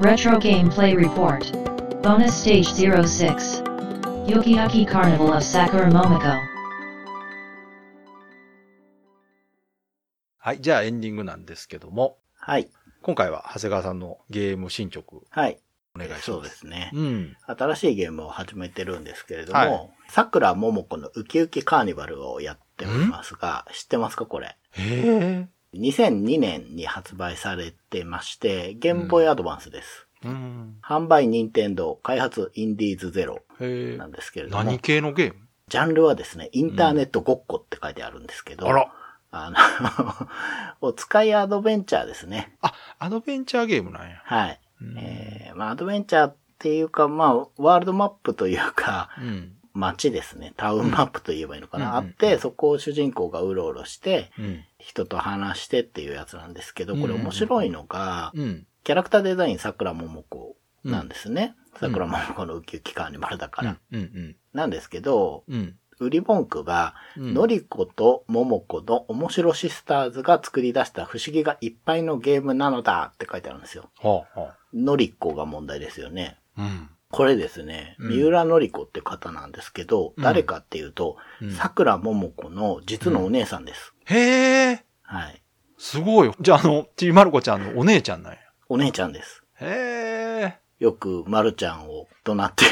Retro Gameplay Report. Bonus Stage 06. Yukiyaki Carnival of Sakura Momoko. はい。じゃあエンディングなんですけども、はい。今回は長谷川さんのゲーム進捗はい。お願いします。そうですね。うん。新しいゲームを始めてるんですけれども、はい桜ももこのウキウキカーニバルをやっておりますが、知ってますかこれ？へえ。2002年に発売されてまして、ゲームボーイアドバンスです。うん。販売任天堂、開発インディーズゼロな。んですけれども、何系のゲーム？ジャンルはですね、インターネットごっこって書いてあるんですけど、あら。あの、お使いアドベンチャーですね。あ、アドベンチャーゲームなんや。はい。うんえー、まあ、アドベンチャーっていうか、まあ、ワールドマップというか、うん。街ですね。タウンマップと言えばいいのかな。うんあって、そこを主人公がうろうろして、うん。人と話してっていうやつなんですけど、これうん面白いのが、うん。キャラクターデザイン桜桃子なんですね。うん桜桃子のウキウキカーニバルだから。なんですけど、うん。売り文句が、うんのりこと桃子の面白シスターズが作り出した不思議がいっぱいのゲームなのだって書いてあるんですよ。はあ、はのりっこが問題ですよね。あ。うん。これですね、うん三浦のり子って方なんですけど、うん誰かっていうとうん、桜桃子の実のお姉さんです。へえ。はい。すごい。じゃあ、あの、ちびまる子ちゃんのお姉ちゃんなんや。お姉ちゃんです。へえ。よく、まるちゃんを怒鳴って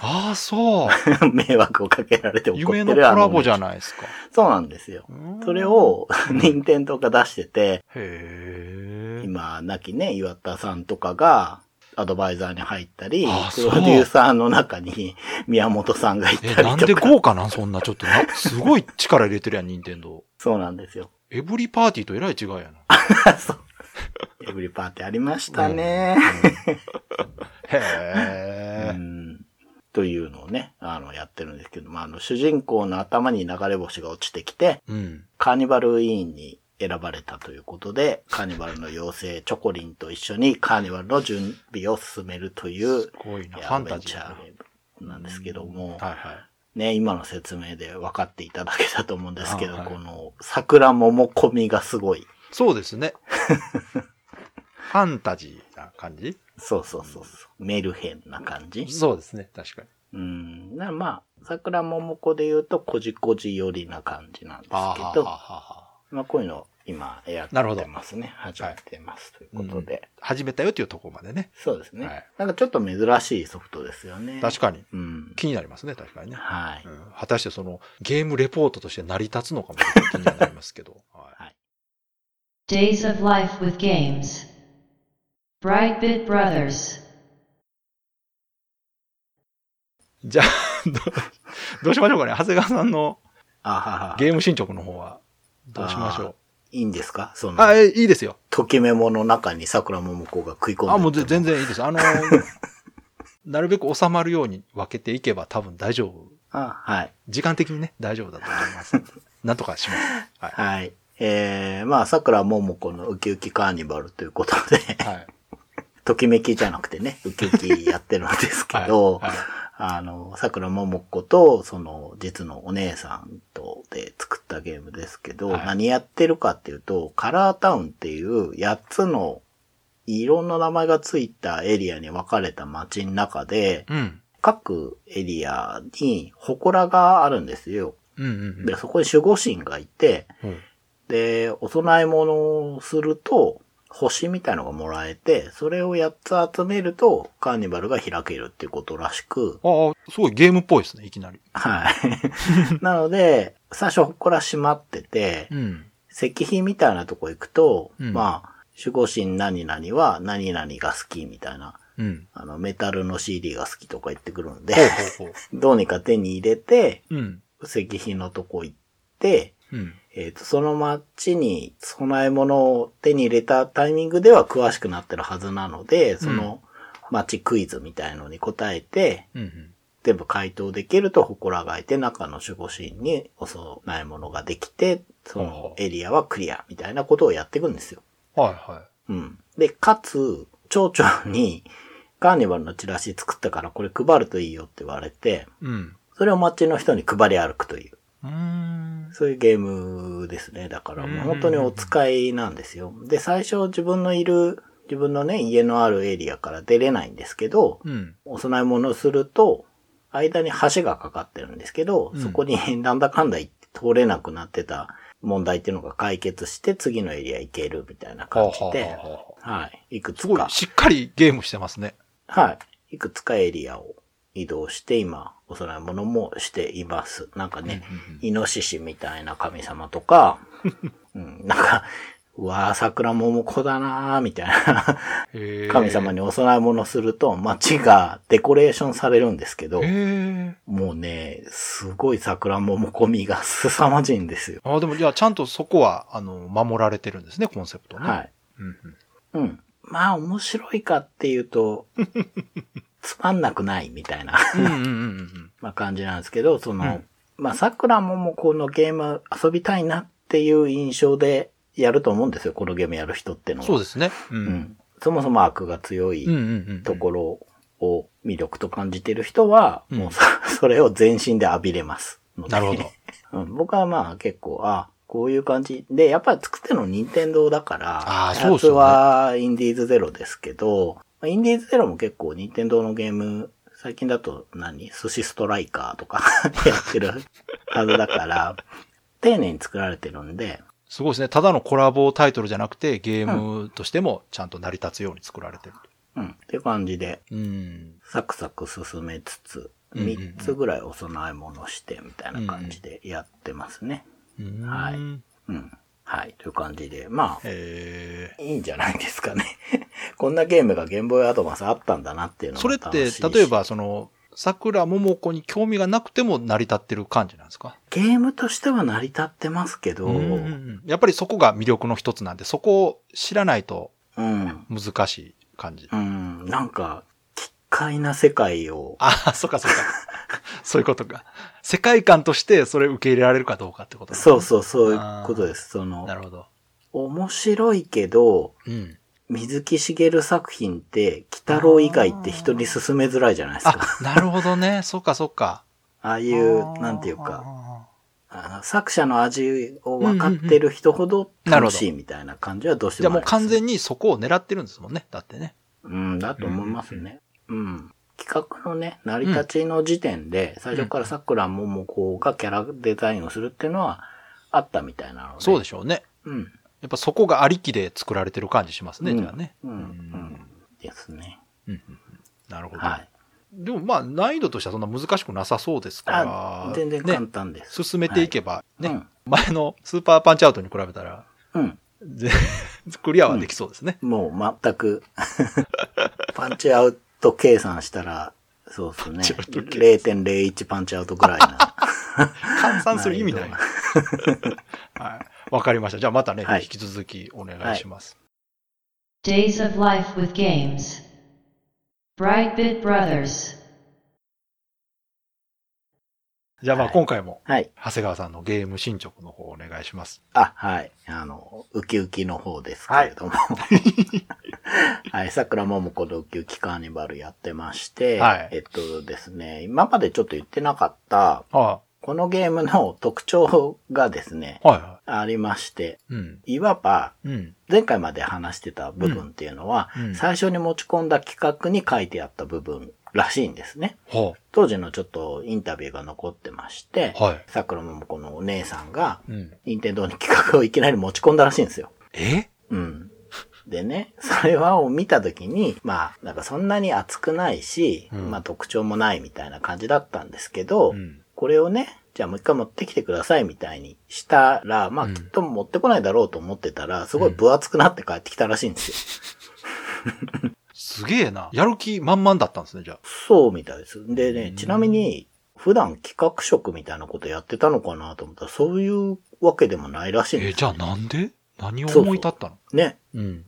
ああ、そう。る。迷惑をかけられて怒ってる夢のコラボじゃい。ないですか。そうなんですよ。うんそれ、を、任天堂が出してて、へえ。今、亡きね、岩田さんとかが、アドバイザーに入ったりあ、プロデューサーの中に 宮本さんがいたりえ、とか。なんで豪華なん？そんな、ちょっとな、すごい力入れてるやん、任天堂。そうなんですよ。エブリパーティーとえらい違いやな。そう。エブリパーティーありましたね。へえ。うんというのをね、あの、やってるんですけど、まあ、あの、主人公の頭に流れ星が落ちてきて、うん。カーニバル委員に選ばれたということで、カーニバルの妖精チョコリンと一緒にカーニバルの準備を進めるという、すごいな。いファンタジーだな。ャーゲームなんですけども、はいはい。ね、今の説明で分かっていただけたと思うんですけど、あはいこの桜桃込みがすごい。そうですね。ファンタジーな感じ？そうそうそうそう。メルヘンな感じ？そうですね、確かに。うん。なまあ、桜桃子で言うと、こじこじ寄りな感じなんですけあーはど、ははまあ、こういうのを今やなるほどってますね。始めてます。ということで。始めたよっていうところまでね。そうですね、はいなんかちょっと珍しいソフトですよね。確かに。うん。気になりますね、確かにね。はい。うん果たしてそのゲームレポートとして成り立つのかも気にはなりますけど。はい、Days of Life with Games. Brightbit Brothers. じゃあどう、しましょうかね。長谷川さんの。ゲーム進捗の方はどうしましょいいんですか？その、う。あ、えいいですよ。ときメモの中に桜桃子が食い込んであ、もう全然いいです。あの、なるべく収まるように分けていけば多分大丈夫。あ、はい。時間的にね、大丈夫だと思います。なんとかします。はい。はい。えー、まあ、桜桃子のウキウキカーニバルということで、はい。ときめきじゃなくてね、ウキウキやってるんですけど、はいはいあの、桜桃子と、その、実のお姉さんとで作ったゲームですけど、はい何やってるかっていうと、カラータウンっていう8つのいろんな名前がついたエリアに分かれた街の中で、うん。各エリアに祠があるんですよ。うんうんで、そこに守護神がいて、うん。で、お供え物をすると、星みたいのがもらえて、それを8つ集めると、カーニバルが開けるっていうことらしく、ああ、すごいゲームっぽいですね、いきなり。はい。なので、最初祠閉まってて、うん。石碑みたいなとこ行くと、うんまあ、守護神何々は何々が好きみたいな、うん。あの、メタルの CD が好きとか言ってくるんで。どうにか手に入れて、うん。石碑のとこ行って、うん。えっ、と、その町に供え物を手に入れたタイミングでは詳しくなってるはずなので、その町クイズみたいのに答えて、うんうん。全部回答できると祠が開いて中の守護神にお供え物ができて、そのエリアはクリアみたいなことをやっていくんですよ。はいはうん。で、かつ、町長にカーニバルのチラシ作ったからこれ配るといいよって言われて、い。うん。それを町の人に配り歩くという。うーん。そういうゲームですね。だからもううん本当にお使いなんですよ。で、最初自分のいる自分のね、家のあるエリアから出れないんですけど、うん。お供え物をすると、間に橋がかかってるんですけど、うんそこに なんだかんだ言って通れなくなってた問題っていうのが解決して次のエリア行けるみたいな感じで、はあはい。いくつか、しっかりゲームしてますね。はい。いくつかエリアを移動して今、お供え物もしています。なんかね、イノシシみたいな神様とか、うん、なんか、うわー、桜桃子だなーみたいな神様にお供え物すると街がデコレーションされるんですけど。もうね、すごい桜桃込みが凄まじいんですよ。ああ、でもじゃあちゃんとそこは、あの、守られてるんですね、コンセプトね。はい。うんうん。うん。まあ面白いかっていうと、つまんなくないみたいな。まあ感じなんですけど、その、うんまあ桜桃子のゲーム遊びたいなっていう印象でやると思うんですよ、このゲームやる人ってのは。そうですね。う。うんん。そもそも悪が強い。ところを魅力と感じてる人は、うんもうそ それを全身で浴びれますので。なるほど。うん、僕はまあ結構、あ、こういう感じ。で、やっぱり作ってるの任天堂だから、あーそうですよねはインディーズゼロですけど、まあインディーズゼロも結構任天堂のゲーム、最近だと何？寿司ストライカーとか やってるはずだから、丁寧に作られてるんで、すごいですね。ただのコラボタイトルじゃなくて、ゲームとしてもちゃんと成り立つように作られてる。うん、っていう感じで、うん。サクサク進めつつ、うんうんうん3つぐらいお供え物してみたいな感じでやってますね。うんはいうん。はい。という感じで、まあ、えいいんじゃないですかね。こんなゲームがゲームボーイアドバンスあったんだなっていうー、のそれって、例えば、その、桜桃子に興味がなくても成り立ってる感じなんですか？ゲームとしては成り立ってますけど、ううんんやっぱりそこが魅力の一つなんで、そこを知らないとうん、難しい感じ。なんか、奇怪な世界を、ああ、そっかそっか。そういうことか。世界観としてそれ受け入れられるかどうかってことそうう。そう、そういうことです。そのな、るほど。面白いけど、うん。水木しげる作品って、鬼太郎以外って人に勧めづらいじゃないですか。あ、なるほどね。そっかそっか。ああいう、なんていうか、あの作者の味を分かってる人ほど楽しいみたいな感じはどうしてじゃあもありますもう完全にそこを狙ってるんですもんね。だってね。うん、だと思いますね。うん。企画のね、成り立ちの時点で、最初から桜桃子がキャラデザインをするっていうのはあったみたいなので。そうでしょうね。うん。やっぱそこがありきで作られてる感じしますね、うんじゃあね。うん。うん。ですね。うんうんうんなるほど。はい。でもまあ難易度としてはそんな難しくなさそうですから。あ、全然簡ね、単です。進めていけばね、うん前のスーパーパンチアウトに比べたら、うん。ぜ クリアはできそうですね。もう全く、パンチアウト計算したら、そうですね。パンチアウト計0.01パンチアウトぐらいな。換算する意味ない。はい。わかりました。じゃあまたね、はい引き続きお願いします。Days of Life with Games. Brightbit Brothers. じゃあまあはい今回も、はい。長谷川さんのゲーム進捗の方お願いします。あ、はい。あの、ウキウキの方ですけれども。はい。桜桃子のウキウキカーニバルやってまして、はいえっとですね、今までちょっと言ってなかった、はこのゲームの特徴がですね、い。はいはありまして、い。うん。いわば、うん。前回まで話してた部分っていうのは、うんうん最初に持ち込んだ企画に書いてあった部分らしいんですね。は当時のちょっとインタビューが残ってまして、はい桜桃子のお姉さんが。任天堂に企画をいきなり持ち込んだらしいんですよ。え？うん。でね、それはを見たときに、まあ、なんかそんなに熱くないし、うんまあ特徴もないみたいな感じだったんですけど、うん。これをね、じゃあもう一回持ってきてくださいみたいにしたら、まあうんきっと持ってこないだろうと思ってたら、すごい分厚くなって帰ってきたらしいんですよ。すげえな。やる気満々だったんですね、じゃあ。そうみたいです。でねう、んちなみに、普段企画職みたいなことやってたのかなと思ったら、そういうわけでもないらしいんですえ、じゃあなんで？何を思い立ったの？ね。うん。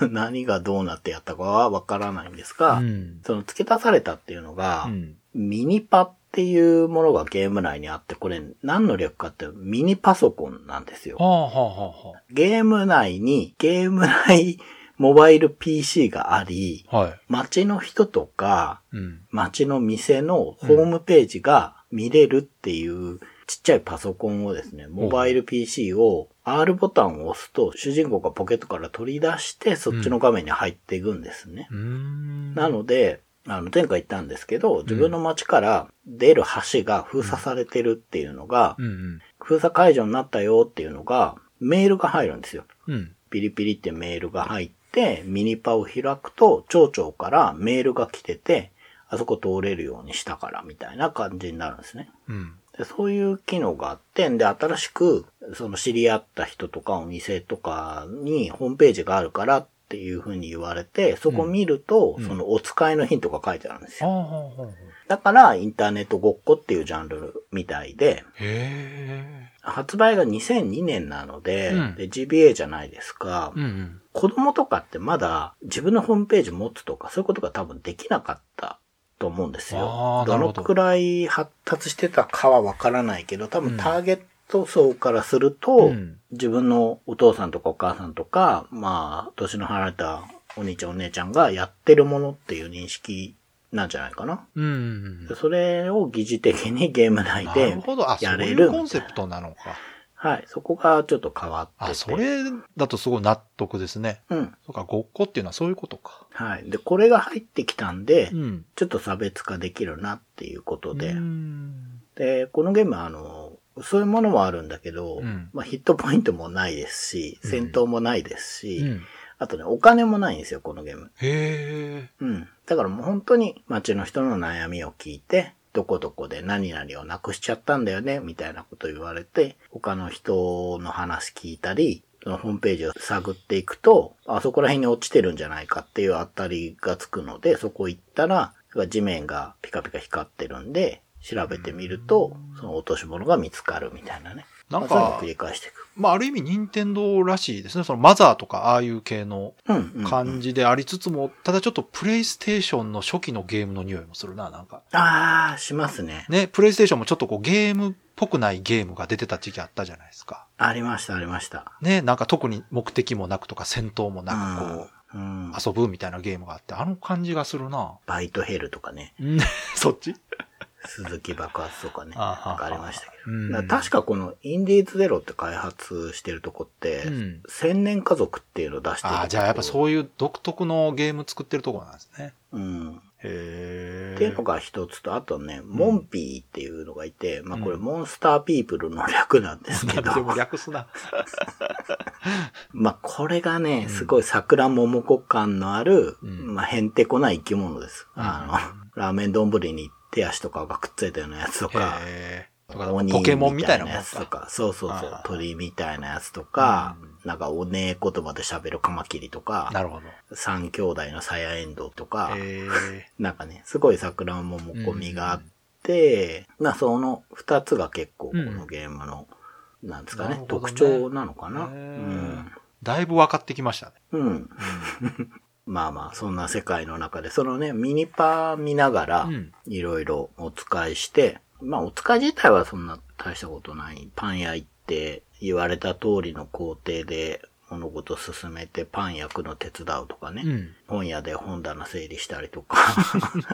何がどうなってやったかはわからないんですが、うん。その付け足されたっていうのが、うん。ミニパっていうものがゲーム内にあって、これ何の略かってミニパソコンなんですよは。あはあはあはゲーム内にゲーム内モバイル PC があり、あ。はい。街の人とかうん。街の店のホームページが見れるっていうちっちゃいパソコンをですね、モバイル PC を R ボタンを押すと、主人公がポケットから取り出して、そっちの画面に入っていくんですね。うーん。なので、あの、前回言ったんですけど、自分の街から出る橋が封鎖されてるっていうのが、うんうん。封鎖解除になったよっていうのが、メールが入るんですよ。うん。ピリピリってメールが入って、ミニパを開くと、町長からメールが来てて、あそこ通れるようにしたから、みたいな感じになるんですね。うん。でそういう機能があって、で、新しく、その知り合った人とかお店とかにホームページがあるからっていう風に言われて、そこ見ると、うんそのお使いのヒントが書いてあるんですよ。ほうほうほうだから、インターネットごっこっていうジャンルみたいで、へ発売が2002年なので、うんで GBA じゃないですか。え。うんうん。子供とかってまだ自分のホームページ持つとかそういうことが多分できなかったと思うんですあよ。どどのくらい発達してたかはわからないけど、多分ターゲット層からすると、うん自分のお父さんとかお母さんとか、まあ、年の離れたお兄ちゃんお姉ちゃんがやってるものっていう認識なんじゃないかな。うんうんそれを疑似的にゲーム内なでるほど。あ、そうやれるいうコンセプトなのか。はい。そこがちょっと変わってて。あ、それだとすごい納得ですね。うん。そうか、ごっこっていうのはそういうことか。はい。で、これが入ってきたんで、うん。ちょっと差別化できるなっていうことで、うんで、このゲームはあの、そういうものもあるんだけど、うんまあヒットポイントもないですし、うん戦闘もないですし、うん。あとね、お金もないんですよ、このゲーム。へえ。うん。だからもう本当に街の人の悩みを聞いて、どこどこで何々をなくしちゃったんだよね、みたいなこと言われて、他の人の話聞いたり、そのホームページを探っていくと、あそこら辺に落ちてるんじゃないかっていうあたりがつくので、そこ行ったら、地面がピカピカ光ってるんで、調べてみると、その落とし物が見つかるみたいなね。なんかまあそういうのを繰、り返していく。まあ、ある意味、任天堂らしいですね。そのマザーとか、ああいう系のうん、うんうん。感じでありつつも、ただちょっとプレイステーションの初期のゲームの匂いもするな、なんか。あー、しますね。ね、プレイステーションもちょっとこうゲームっぽくないゲームが出てた時期あったじゃないですか。ありました、ありました。ね、なんか特に目的もなくとか戦闘もなくこう、うん、うん。遊ぶみたいなゲームがあって、あの感じがするな。バイトヘルとかね。うん そっち？鈴木爆発とかね。あはなんかありましたけど。うんだから確かこのインディーズゼロって開発してるとこって、うん千年家族っていうのを出してるああ、じゃあやっぱそういう独特のゲーム作ってるところなんですね。うん。へえ。っていうのが一つと、あとね、モンピーっていうのがいて、まあこれモンスターピープルの略なんですけど、な んでも略すな。まあこれがね、すごい桜桃子感のある、うんまあへんてこな生き物です。うんあの、ラーメン丼に手足とかがくっついたようなやつとか。とか鬼ポケモンみたいなやつとか。か、そうそうそう鳥みたいなやつとかう、なんかおねえ言葉で喋るカマキリとか、なるほど。三兄弟のサヤエンドウとか。なんかね、すごい桜ももこみがあって、まあその二つが結構このゲームの、なんですかね特徴なのかな？へうーん。だいぶ分かってきましたね。うん。まあまあ、そんな世界の中で、そのね、ミニパー見ながらうん、いろいろお使いして、まあお使い自体はそんな大したことない。パン屋行って、言われた通りの工程で物事進めてパン焼くの手伝うとかね。うん。本屋で本棚整理したりとか。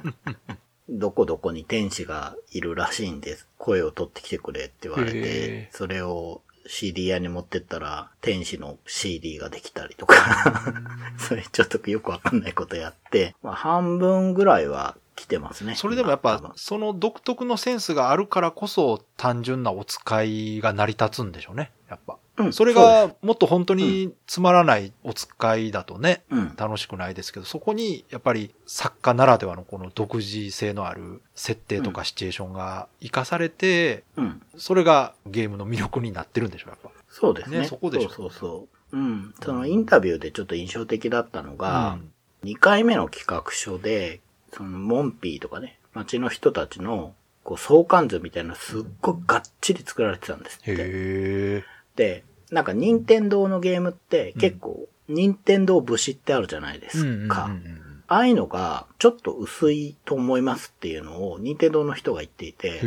どこどこに天使がいるらしいんです。声を取ってきてくれって言われへて、それを CD 屋に持ってったら天使の CD ができたりとか。それちょっとよくわかんないことやって、まあ半分ぐらいは来てますね。それでもやっぱその独特のセンスがあるからこそ、単純なお使いが成り立つんでしょうね。やっぱ。うんそれが、もっと本当につまらないお使いだとね、うん。楽しくないですけど、そこに、やっぱり作家ならではのこの独自性のある設定とかシチュエーションが活かされて、うん。それがゲームの魅力になってるんでしょう、やっぱ。そうですね。ねそこでしょそうそうそう。うん。そのインタビューでちょっと印象的だったのが、うん2回目の企画書で、そのモンピーとかね、街の人たちのこう相関図みたいなのすっごいがっちり作られてたんですって。で、なんか任天堂のゲームって結構、任天堂節ってあるじゃないですか。うんうんうんうんああいうのがちょっと薄いと思いますっていうのを任天堂の人が言っていて、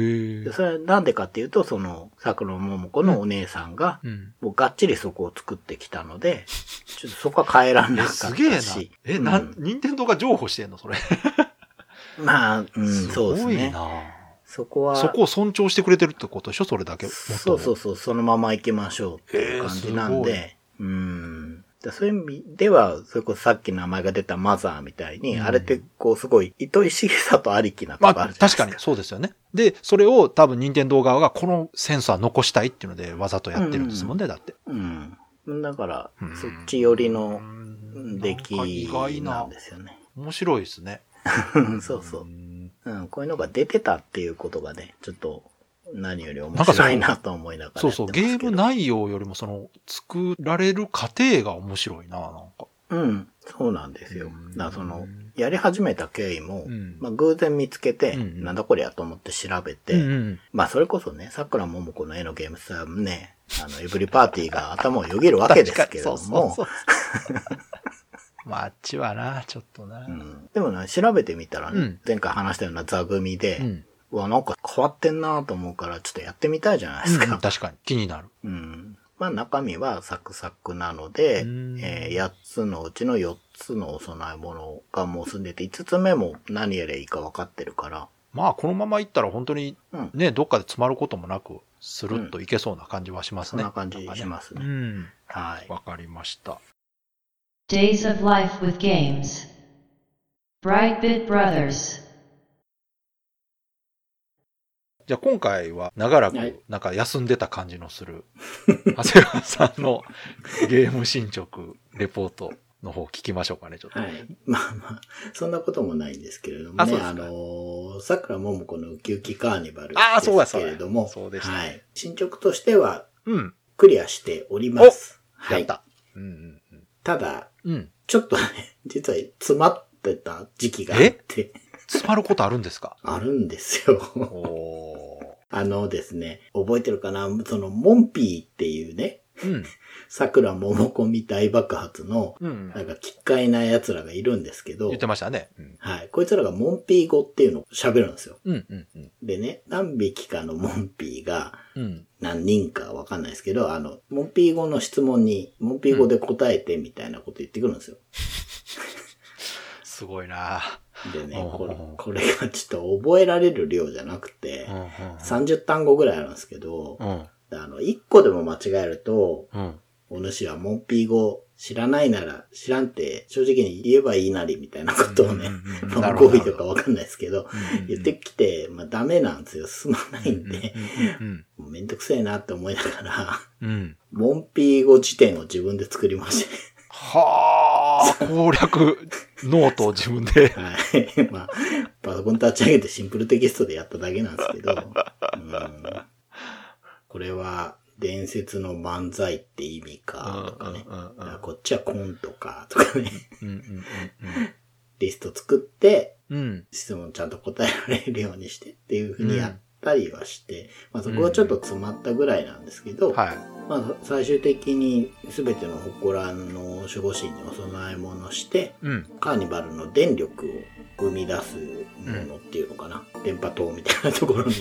それはなんでかっていうと、その、桜桃子のお姉さんが、うん。もうがっちりそこを作ってきたので、ちょっとそこは変えらんなえ、かったし。すげえな。え、な、うん任天堂が譲歩してんのそれ？まあ、うん、そうですね。ごいなそこは、そこを尊重してくれてるってことでしょ？それだけ。そうそうそう、そのまま行きましょうっていう感じなんで、うん。だそういう意味では、それこそさっき名前が出たマザーみたいに、うんあれってこうすごい糸井重里ありきなとまあ、こあるじゃないです確かにそうですよね。で、それを多分任天堂側がこのセンサー残したいっていうのでわざとやってるんですもんね、だって。うん。だからうん、そっち寄りのうん出来外ななんですよね。面白いですね。そうそうう。んうん、こういうのが出てたっていうことがね、ちょっと何より面白いなと思いながらそうそう、ゲーム。内容よりもその、作られる過程が面白いな、なんか。うん、そうなんですよ。うんだその、やり始めた経緯も、うんまあ偶然見つけて、うんなんだこりゃと思って調べて、うんうんまあそれこそね、桜ももこの絵のゲームさ、ね、あの、エブリパーティーが頭をよぎるわけですけれども、確かにそうそうそうまあ、あっちはな、ちょっとな。うんでもね、調べてみたらね、うん前回話したような座組で、うん。うわ、なんか変わってんなと思うから、ちょっとやってみたいじゃないですか。うん確かに。気になる。うん。まあ中身はサクサクなので、うんえー8つのうちの4つのお供え物がもう済んでて、5つ目も何やればいいか分かってるから、まあ、このままいったら本当にうん。ね、どっかで詰まることもなく、スルッといけそうな感じはしますね。そんな感じしますねうん。はい。わかりました。Days of Life with Games. Brightbit Brothers. じゃあ今回は長らはいくなんか休んでた感じのする、長谷川さんのゲーム進捗レポートの方聞きましょうかね、ちょっと。はい。まあまあ、そんなこともないんですけれどもね、ああのー、桜ももこのウキウキカーニバルあーそうですけれども、そうでしたはい。進捗としてはうん。クリアしております。はいやっ。た。うんうんただ、うん。うん。ちょっとね、実は詰まってた時期があって、詰まることあるんですか？あるんですよ。あのですね、覚えてるかな？その、モンピーっていうね、うん。桜桃子み大爆発の、うん。なんか、奇怪な奴らがいるんですけど言っ、てましたね。うん。はい。こいつらがモンピー語っていうのを喋るんですよ。うんうんうん。でね、何匹かのモンピーが、うん。何人かわかんないですけど、あの、モンピー語の質問に、モンピー語で答えてみたいなこと言ってくるんですよ。すごいな。でね、うんこれ、これがちょっと覚えられる量じゃなくてう、んうん30単語ぐらいあるんですけど、うん。あの、1個でも間違えると、うん。お主はモンピー語知らないなら知らんって正直に言えばいいなりみたいなことをね、まあ語尾とかわかんないですけど、言ってきて、まあダメなんですよ。進まないんで、めんどくせえなって思いながら。モンピー語辞典を自分で作りまして、はあ、攻略ノートを自分で。はい。まあ、パソコン立ち上げてシンプルテキストでやっただけなんですけど、うん、これは伝説の漫才って意味か、とかね。こっちはコントか、とかね。リスト作って、うんうん。質問ちゃんと答えられるようにしてっていうふうにやったりはして、まあそこはちょっと詰まったぐらいなんですけど、はい。まあ最終的に全ての祠の守護神にお供え物して、うん。カーニバルの電力を生み出すものっていうのかな、電波塔みたいなところに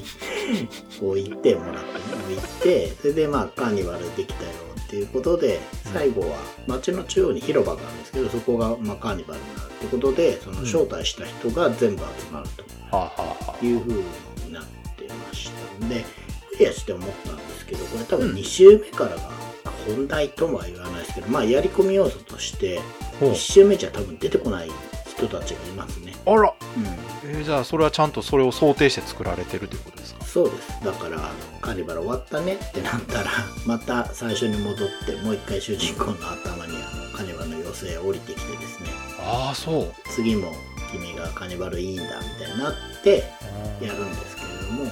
置いてもらって置いてそれでまあカーニバルできたよっていうことで最後は街の中央に広場があるんですけどそこがまあカーニバルになるってことでその招待した人が全部集まるという風になってましたんでクリアして思ったんですけどこれ多分うん2周目からが本題とは言わないですけどまあやり込み要素としてあ。ほう1周目じゃ多分出てこない人たちがいますね。あら。うん。えーじゃあそれはちゃんとそれを想定して作られてるということですか？そうです。だから、あのカーニバル終わったねってなったら、また最初に戻って、もう一回主人公の頭にあのカーニバルの妖精降りてきてですね、ああ、そう。次も君がカーニバルいいんだみたいになってやるんですけれども、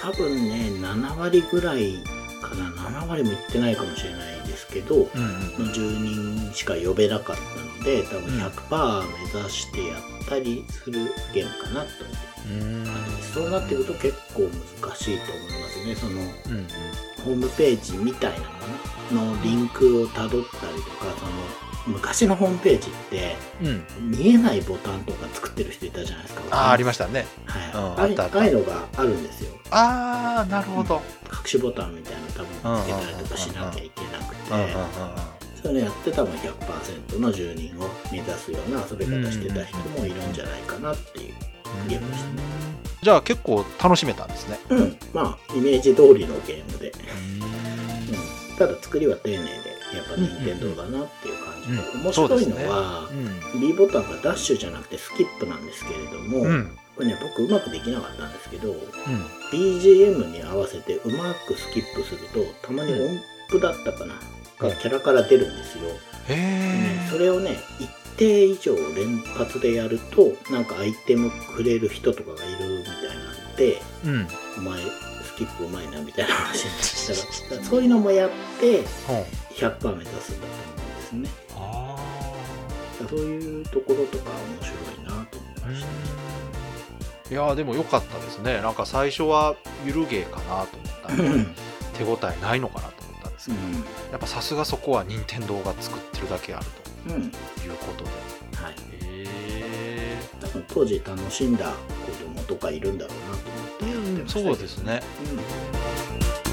多分ね、7割ぐらいかな、7割もいってないかもしれないですけど、うんうんの住人しか呼べなかったので、多分100%目指してやったりするゲームかなと思ってうん。そうなってくると結構難しいと思いますね。そのうんうん。ホームページみたいなもののリンクをたどったりとか、その昔のホームページってうん。見えないボタンとか作ってる人いたじゃないですか。ああ、ありまししたね。はい。うんあったあいうのがあるんですよ。ああ、なるほど。隠しボタンみたいなの多分つけたりとかしなきゃいけなくて、そういうのやって多分100%の住人を目指すような遊び方してた人もいるんじゃないかなっていうゲームでしたね。じゃあ結構楽しめたんですね。うん。まあ、イメージ通りのゲームで。うん。ただ作りは丁寧で、やっぱ任天堂だなっていう感じで。うん面白いのは、うん。B ボタンがダッシュじゃなくてスキップなんですけれども、うん。これね、僕うまくできなかったんですけど、うん。BGM に合わせてうまくスキップすると、たまに音符だったかな、がキャラから出るんですよ。へねえ。それをね、一定以上連発でやると、なんかアイテムくれる人とかがいるみたいなんで、うん。お前、スキップうまいなみたいな話にしたら そういうのもやって、100%目指すんだと思うんですね。あそういうところとか面白いなと思いました。いやーでも良かったですね。なんか最初はゆるゲーかなと思った 手応えないのかなと思ったんですけど、やっぱさすがそこは任天堂が作ってるだけあるうん。うん。ということで。はい。へえ。多分当時楽しんだ子供とかいるんだろうなと思ってやってまそうですね。うん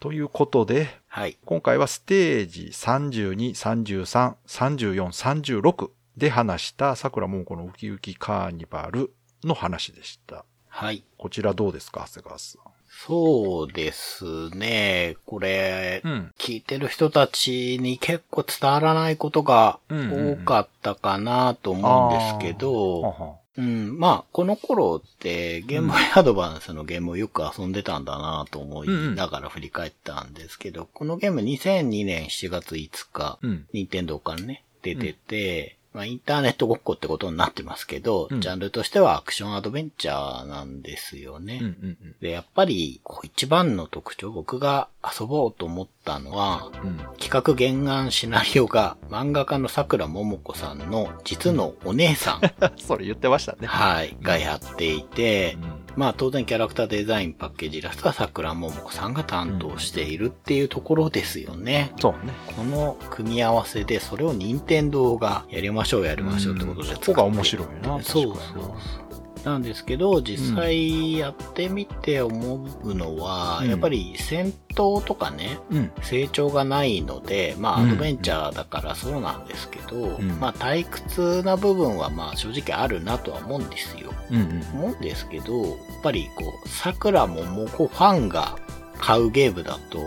ということで、はい。今回はステージ32、33、34、36で話した桜桃子のウキウキカーニバルの話でした。はい。こちらどうですか、長谷川さそうですね。これ、ん。うん。聞いてる人たちに結構伝わらないことが多かったかなと思うんですけど、うん、まあ、この頃ってゲームボーイアドバンスのゲームをよく遊んでたんだなと思いながら振り返ったんですけど、このゲーム2002年7月5日、うん。任天堂からね、出てて、まあ、インターネットごっこってことになってますけど、うんジャンルとしてはアクションアドベンチャーなんですよね。うんうんで、やっぱり、こう一番の特徴、僕が遊ぼうと思ったのは、うん。企画原案シナリオが漫画家の桜桃子さんの実のお姉さん、それ言ってましたね。はい、がやっていてう、ん。まあ当然キャラクターデザイン、パッケージイラストは桜桃子さんが担当しているっていうところですよね。そうね。この組み合わせで、それを任天堂がやりましょうやりましょうってことでうんそこが面白いな。そう確かになそうなんですけど、実際やってみて思うのは、うんやっぱり戦闘とかね、うん。成長がないので、まあうんアドベンチャーだからそうなんですけど、んまあ退屈な部分はまあ正直あるなとは思うんですよ。うんうん。思うんですけど、やっぱりこう、桜ももこファンが買うゲームだと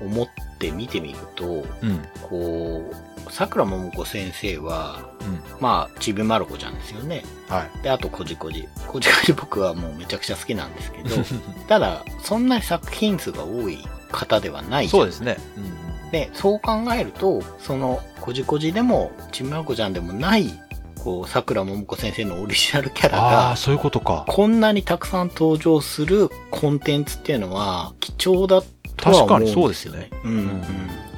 思って見てみると、うん。こう、桜ももこ先生は、うん。まあ、ちびまる子ちゃんですよね。はい。で、あと、こじこじ。こじこじ僕はもうめちゃくちゃ好きなんですけど、ただ、そんなに作品数が多い方ではないそうですね。うん。で、そう考えると、その、こじこじでも、ちびまる子ちゃんでもない、こう、桜ももこ先生のオリジナルキャラあがあ、、そういうことか。こんなにたくさん登場するコンテンツっていうのは、貴重だとは思うんですよね。うん、うん。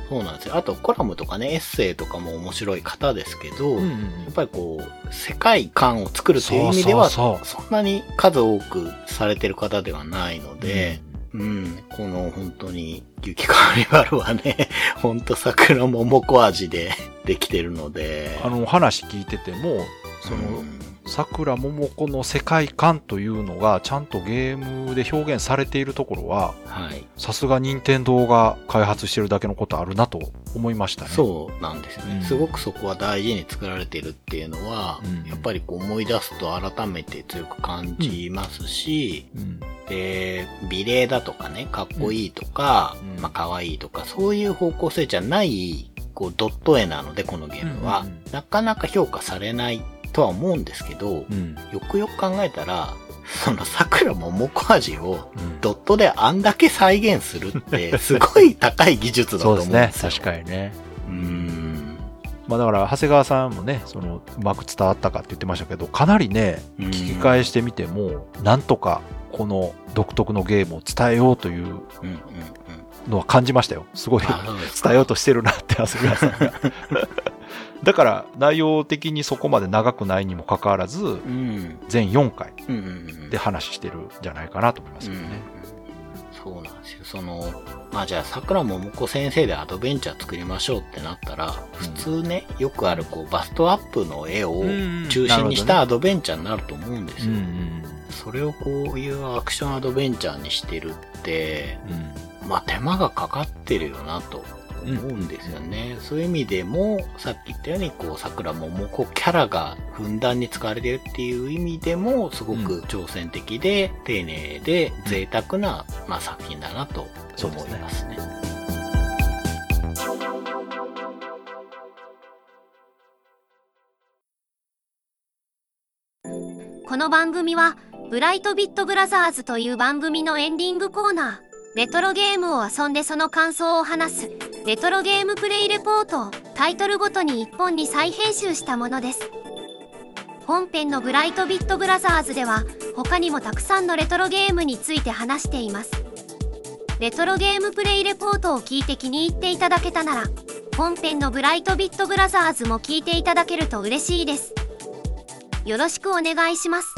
そうなんですよ。あと、コラムとかね、エッセイとかも面白い方ですけど、うんやっぱりこう、世界観を作るという意味では、そんなに数多くされてる方ではないので、うん、この本当に、雪カーニバルはね、本当桜桃子味でできてるので、あの、話聞いてても、その、うん桜桃子の世界観というのがちゃんとゲームで表現されているところは、はい。さすが任天堂が開発してるだけのことあるなと思いましたね。そうなんですよね、うん。すごくそこは大事に作られてるっていうのは、うん。やっぱりこう思い出すと改めて強く感じますし、うん。で、美麗だとかね、かっこいいとか、うん。まあ可愛いとか、そういう方向性じゃない、こうドット絵なので、このゲームは、なかなか評価されないとは思うんですけど、うん。よくよく考えたら、その桜桃子味をうんドットであんだけ再現するって、すごい高い技術だとそうで思うんですすよ。ね。確かにね。うーん。まあだから、長谷川さんもね、その、うまく伝わったかって言ってましたけど、かなりね、うん聞き返してみても、なんとか、この独特のゲームを伝えようという。のは感じましたよ。すごい伝えようとしてるなって、長谷川さんが。だから、内容的にそこまで長くないにもかかわらず、うん。全4回うんうんうん。で話してるんじゃないかなと思いますうんけどね。そうなんですよ。その、まあじゃあ、桜桃子先生でアドベンチャー作りましょうってなったら、普通ね、よくあるこう、バストアップの絵をうん中心にしたなアドベンチャーになると思うんですうんよ。それをこういうアクションアドベンチャーにしてるって、うんうんまあ手間がかかってるよなと思うんですよね。そういう意味でも、さっき言ったように、こう、桜桃子キャラがふんだんに使われてるっていう意味でも、すごく挑戦的で、丁寧で、贅沢な、まあ、作品だなと思いますね。この番組は、ブライトビットブラザーズという番組のエンディングコーナー。レトロゲームを遊んでその感想を話す、レトロゲームプレイレポートをタイトルごとに1本に再編集したものです。本編のブライトビットブラザーズでは、他にもたくさんのレトロゲームについて話しています。レトロゲームプレイレポートを聞いて気に入っていただけたなら、本編のブライトビットブラザーズも聞いていただけると嬉しいです。よろしくお願いします。